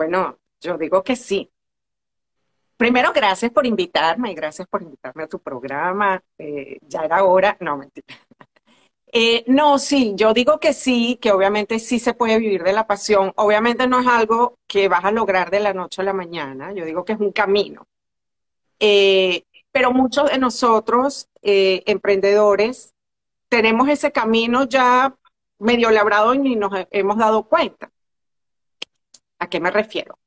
Bueno, yo digo que sí. Primero, gracias por invitarme y gracias por invitarme a tu programa. Eh, ya era hora, no, mentira. Eh, no, sí, yo digo que sí, que obviamente sí se puede vivir de la pasión. Obviamente no es algo que vas a lograr de la noche a la mañana. Yo digo que es un camino. Eh, pero muchos de nosotros, emprendedores, tenemos ese camino ya medio labrado y ni nos hemos dado cuenta. ¿A qué me refiero?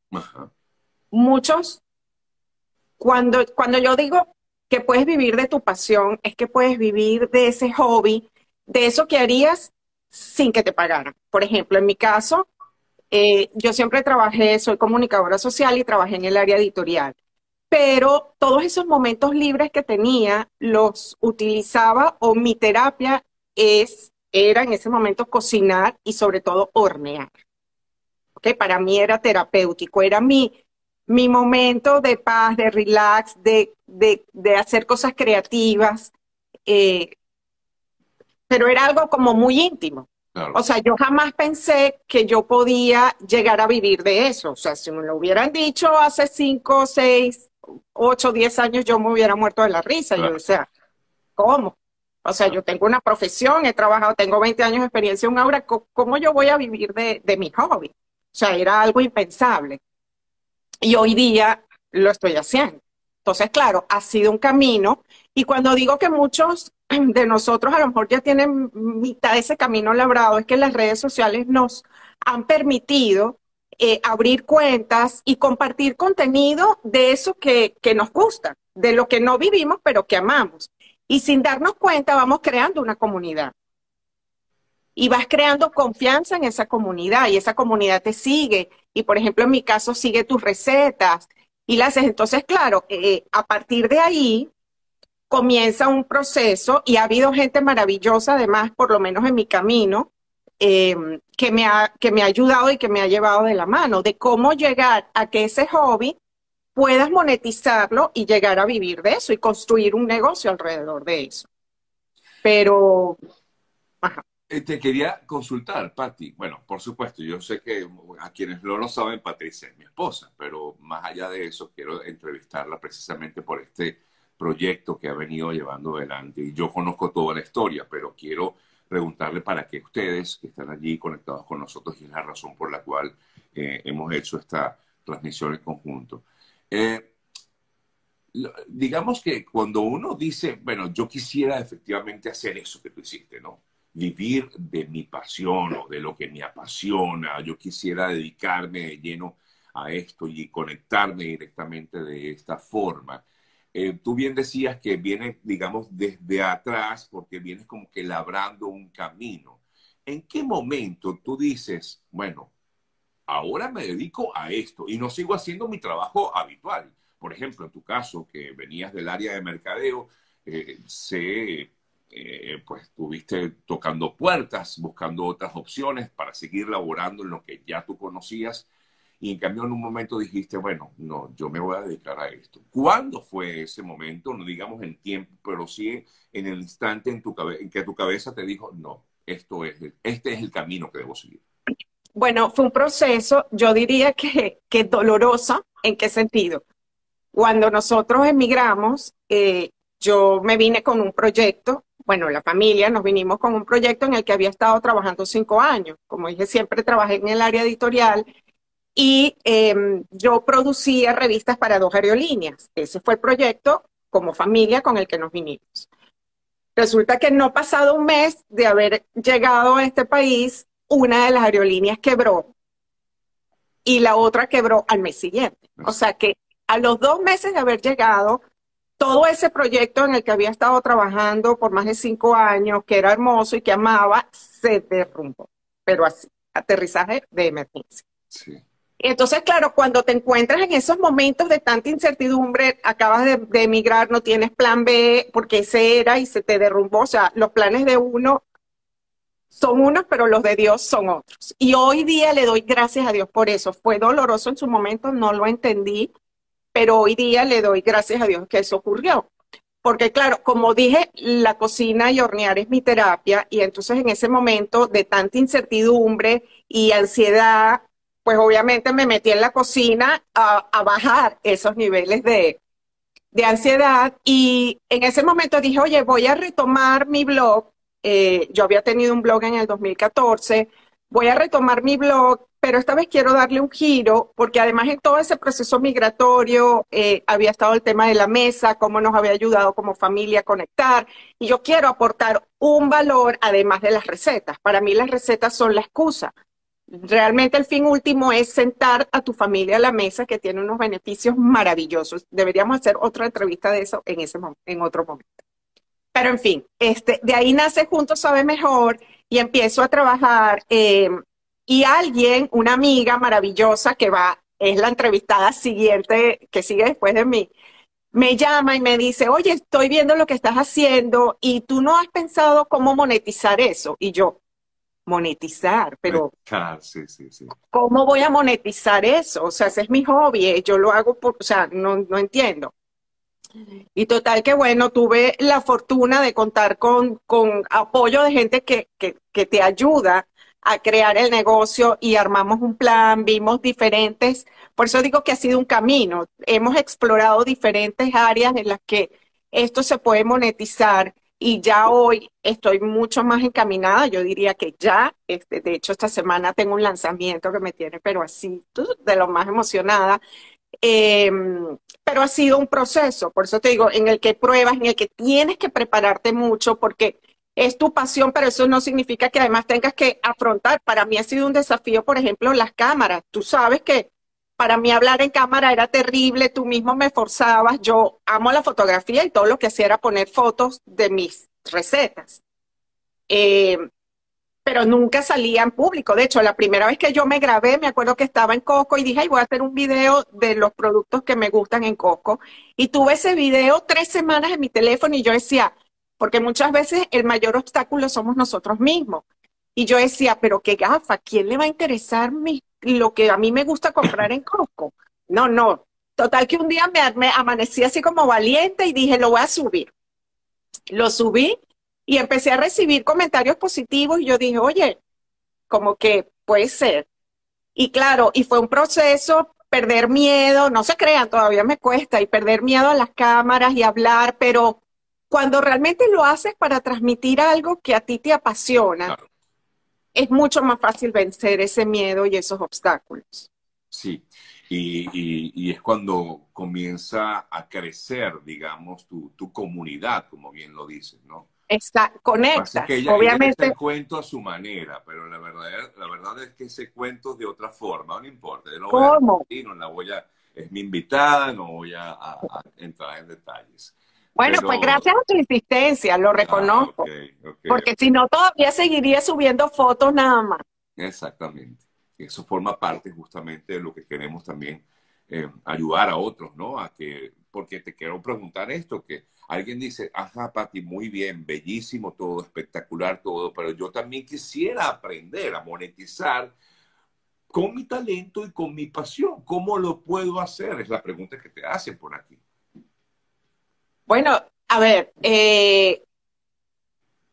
Muchos, cuando, cuando yo digo que puedes vivir de tu pasión, es que puedes vivir de ese hobby, de eso que harías sin que te pagaran. Por ejemplo, en mi caso, eh, yo siempre trabajé, soy comunicadora social y trabajé en el área editorial, pero todos esos momentos libres que tenía los utilizaba o mi terapia es, era en ese momento cocinar y sobre todo hornear que para mí era terapéutico, era mi, mi momento de paz, de relax, de, hacer cosas creativas, eh, pero era algo como muy íntimo. O sea, yo jamás pensé que yo podía llegar a vivir de eso. O sea, si me lo hubieran dicho hace cinco, seis, ocho, diez años, yo me hubiera muerto de la risa. Yo decía, ¿cómo? O sea, yo tengo una profesión, he trabajado, tengo 20 años de experiencia en aura, ¿cómo yo voy a vivir de, de mi hobby? O sea, era algo impensable. Y hoy día lo estoy haciendo. Entonces, claro, ha sido un camino. Y cuando digo que muchos de nosotros a lo mejor ya tienen mitad de ese camino labrado, es que las redes sociales nos han permitido eh, abrir cuentas y compartir contenido de eso que, que nos gusta, de lo que no vivimos, pero que amamos. Y sin darnos cuenta, vamos creando una comunidad y vas creando confianza en esa comunidad y esa comunidad te sigue. Y por ejemplo, en mi caso, sigue tus recetas y las haces. Entonces, claro, eh, a partir de ahí comienza un proceso y ha habido gente maravillosa, además, por lo menos en mi camino, em, que, me ha, que me ha ayudado y que me ha llevado de la mano, de cómo llegar a que ese hobby puedas monetizarlo y llegar a vivir de eso y construir un negocio alrededor de eso. Pero, ajá. Eh, te quería consultar, Patti. Bueno, por supuesto, yo sé que a quienes no lo saben, Patricia es mi esposa, pero más allá de eso, quiero entrevistarla precisamente por este proyecto que ha venido llevando adelante. Y yo conozco toda la historia, pero quiero preguntarle para que ustedes que están allí conectados con nosotros, y es la razón por la cual eh, hemos hecho esta transmisión en conjunto. Eh, digamos que cuando uno dice, bueno, yo quisiera efectivamente hacer eso que tú hiciste, ¿no? Vivir de mi pasión o de lo que me apasiona. Yo quisiera dedicarme de lleno a esto y conectarme directamente de esta forma. Eh, tú bien decías que vienes, digamos, desde atrás porque vienes como que labrando un camino. ¿En qué momento tú dices, bueno, ahora me dedico a esto y no sigo haciendo mi trabajo habitual? Por ejemplo, en tu caso, que venías del área de mercadeo, eh, sé eh, pues estuviste tocando puertas, buscando otras opciones para seguir laborando en lo que ya tú conocías y en cambio en un momento dijiste, bueno, no, yo me voy a dedicar a esto. ¿Cuándo fue ese momento? No digamos en tiempo, pero sí en el instante en, tu en que tu cabeza te dijo, no, esto es, este es el camino que debo seguir. Bueno, fue un proceso, yo diría que, que doloroso. ¿En qué sentido? Cuando nosotros emigramos, eh, yo me vine con un proyecto bueno, la familia, nos vinimos con un proyecto en el que había estado trabajando cinco años. Como dije, siempre trabajé en el área editorial y em, yo producía revistas para dos aerolíneas. Ese fue el proyecto como familia con el que nos vinimos. Resulta que no pasado un mes de haber llegado a este país, una de las aerolíneas quebró y la otra quebró al mes siguiente. O sea que a los dos meses de haber llegado, todo ese proyecto en el que había estado trabajando por más de cinco años, que era hermoso y que amaba, se derrumbó. Pero así, aterrizaje de emergencia. Sí. Entonces, claro, cuando te encuentras en esos momentos de tanta incertidumbre, acabas de, de, emigrar, no tienes plan B, porque ese era y se te derrumbó. O sea, los planes de uno son unos, pero los de Dios son otros. Y hoy día le doy gracias a Dios por eso. Fue doloroso en su momento, no lo entendí, pero hoy día le doy gracias a Dios que eso ocurrió. Porque claro, como dije, la cocina y hornear es mi terapia y entonces en ese momento de tanta incertidumbre y ansiedad, pues obviamente me metí en la cocina a, bajar esos niveles de, de, ansiedad y en ese momento dije, oye, voy a retomar mi blog. Eh, yo había tenido un blog en el 2014, voy a retomar mi blog, pero esta vez quiero darle un giro porque además en todo ese proceso migratorio eh, había estado el tema de la mesa, cómo nos había ayudado como familia a conectar y yo quiero aportar un valor además de las recetas. Para mí las recetas son la excusa realmente el fin último es sentar a tu familia a la mesa que tiene unos beneficios maravillosos. Deberíamos hacer otra entrevista de eso en, ese, en otro momento. Pero en fin, este, de ahí nace Juntos Sabe Mejor y empiezo a trabajar. Eh, y alguien, una amiga maravillosa que va, es la entrevistada siguiente, que sigue después de mí, me llama y me dice, oye, estoy viendo lo que estás haciendo y tú no has pensado cómo monetizar eso. Y yo, monetizar, pero sí, sí, sí. ¿cómo voy a monetizar eso? O sea, ese es mi hobby, eh, yo lo hago por, o sea, no, no entiendo. Y total que bueno, tuve la fortuna de contar con, con apoyo de gente que, que, que te ayuda a crear el negocio y armamos un plan, vimos diferentes, por eso digo que ha sido un camino, hemos explorado diferentes áreas en las que esto se puede monetizar y ya hoy estoy mucho más encaminada, yo diría que ya, este, de hecho esta semana tengo un lanzamiento que me tiene, pero así, de lo más emocionada, em, pero ha sido un proceso, por eso te digo, en el que pruebas, en el que tienes que prepararte mucho, porque es tu pasión, pero eso no significa que además tengas que afrontar. Para mí ha sido un desafío, por ejemplo, las cámaras. Tú sabes que para mí hablar en cámara era terrible, tú mismo me forzabas, yo amo la fotografía y todo lo que hacía era poner fotos de mis recetas. Eh, pero nunca salía en público. De hecho, la primera vez que yo me grabé, me acuerdo que estaba en Coco y dije, ay, voy a hacer un video de los productos que me gustan en Coco. Y tuve ese video tres semanas en mi teléfono y yo decía, porque muchas veces el mayor obstáculo somos nosotros mismos. Y yo decía, pero qué gafa, ¿quién le va a interesar lo que a mí me gusta comprar en Costco. No, no. Total que un día me, amanecí así como valiente y dije, lo voy a subir. Lo subí y empecé a recibir comentarios positivos y yo dije, oye, como que puede ser. Y claro, y fue un proceso, perder miedo, no se crean, todavía me cuesta, y perder miedo a las cámaras y hablar, pero cuando realmente lo haces para transmitir algo que a ti te apasiona, es mucho más fácil vencer ese miedo y esos obstáculos. Sí, y, es cuando comienza a crecer, digamos, tu, comunidad, como bien lo dices, ¿no? Está, conecta, obviamente. Ella cuento a su manera, pero la verdad, la verdad es que ese cuento de otra forma, no importa. Yo ¿Cómo? no la voy a, es mi invitada, no voy a entrar en detalles. Bueno, pues gracias a tu insistencia, lo ah, reconozco. porque si no, todavía seguiría subiendo fotos nada más. Exactamente. Eso forma parte justamente de lo que queremos también eh, ayudar a otros, ¿no? A que, porque te quiero preguntar esto, que alguien dice, ajá, Pati, muy bien, bellísimo todo, espectacular todo, pero yo también quisiera aprender a monetizar con mi talento y con mi pasión. ¿Cómo lo puedo hacer? Es la pregunta que te hacen por aquí. Bueno, a ver, eh,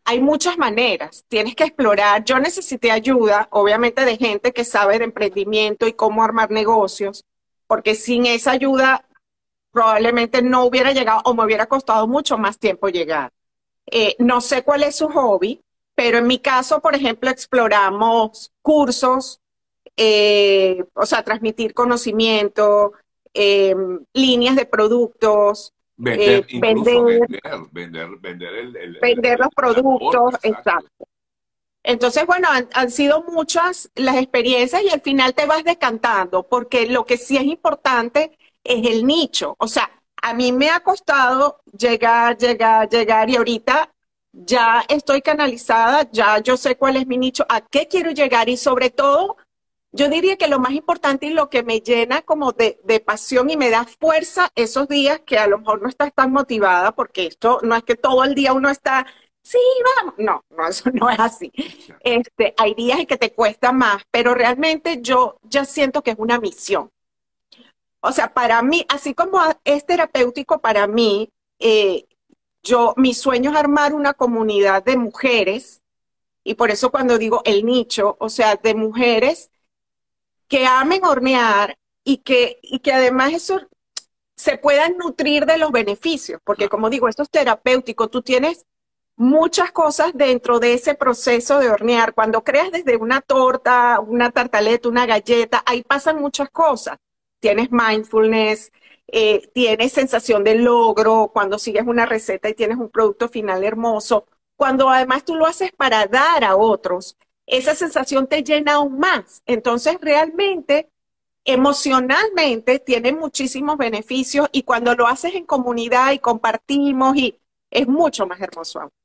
hay muchas maneras, tienes que explorar. Yo necesité ayuda, obviamente, de gente que sabe de emprendimiento y cómo armar negocios, porque sin esa ayuda probablemente no hubiera llegado o me hubiera costado mucho más tiempo llegar. Eh, no sé cuál es su hobby, pero en mi caso, por ejemplo, exploramos cursos, eh, o sea, transmitir conocimiento, líneas de productos, Vender, eh, vender, vender, el, vender los productos, exacto. Entonces, bueno, han, sido muchas las experiencias y al final te vas decantando, porque lo que sí es importante es el nicho. O sea, a mí me ha costado llegar, llegar, llegar y ahorita ya estoy canalizada, ya yo sé cuál es mi nicho, a qué quiero llegar y sobre todo yo diría que lo más importante y lo que me llena como de, pasión y me da fuerza esos días que a lo mejor no estás tan motivada, porque esto no es que todo el día uno está, sí, vamos, no, no, eso no es así. Este, hay días en que te cuesta más, pero realmente yo ya siento que es una misión. O sea, para mí, así como es terapéutico para mí, eh, yo, mi sueño es armar una comunidad de mujeres, y por eso cuando digo el nicho, o sea, de mujeres que amen hornear y que, y que además eso se puedan nutrir de los beneficios, porque como digo, esto es terapéutico, tú tienes muchas cosas dentro de ese proceso de hornear. Cuando creas desde una torta, una tartaleta, una galleta, ahí pasan muchas cosas. Tienes mindfulness, eh, tienes sensación de logro, cuando sigues una receta y tienes un producto final hermoso, cuando además tú lo haces para dar a otros, esa sensación te llena aún más. Entonces, realmente, emocionalmente, tiene muchísimos beneficios y cuando lo haces en comunidad y compartimos, y es mucho más hermoso aún.